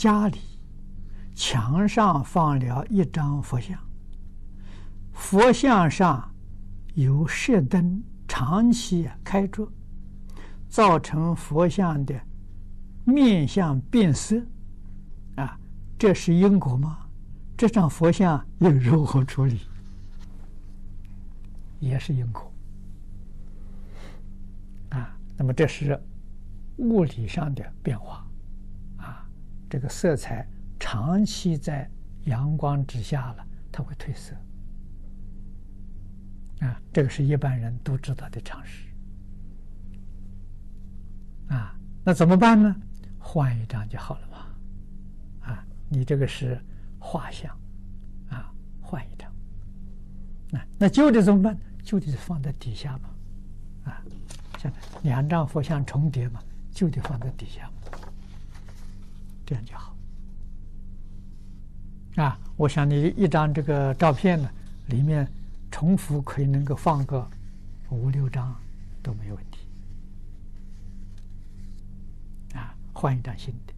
家里墙上放了一张佛像，佛像上有射灯长期开着，造成佛像的面相变色，啊，这是因果吗？这张佛像又如何处理？也是因果，啊，那么这是物理上的变化，这个色彩长期在阳光之下了，它会褪色，啊，这个是一般人都知道的常识，啊，那怎么办呢？换一张就好了嘛，啊，你这个是画像，啊，换一张，那那旧的怎么办？就得放在底下嘛，啊，像两张佛像重叠嘛，就得放在底下，这样就好。啊，我想你一张这个照片呢，里面重复可以能够放个五六张都没问题。啊，换一张新的。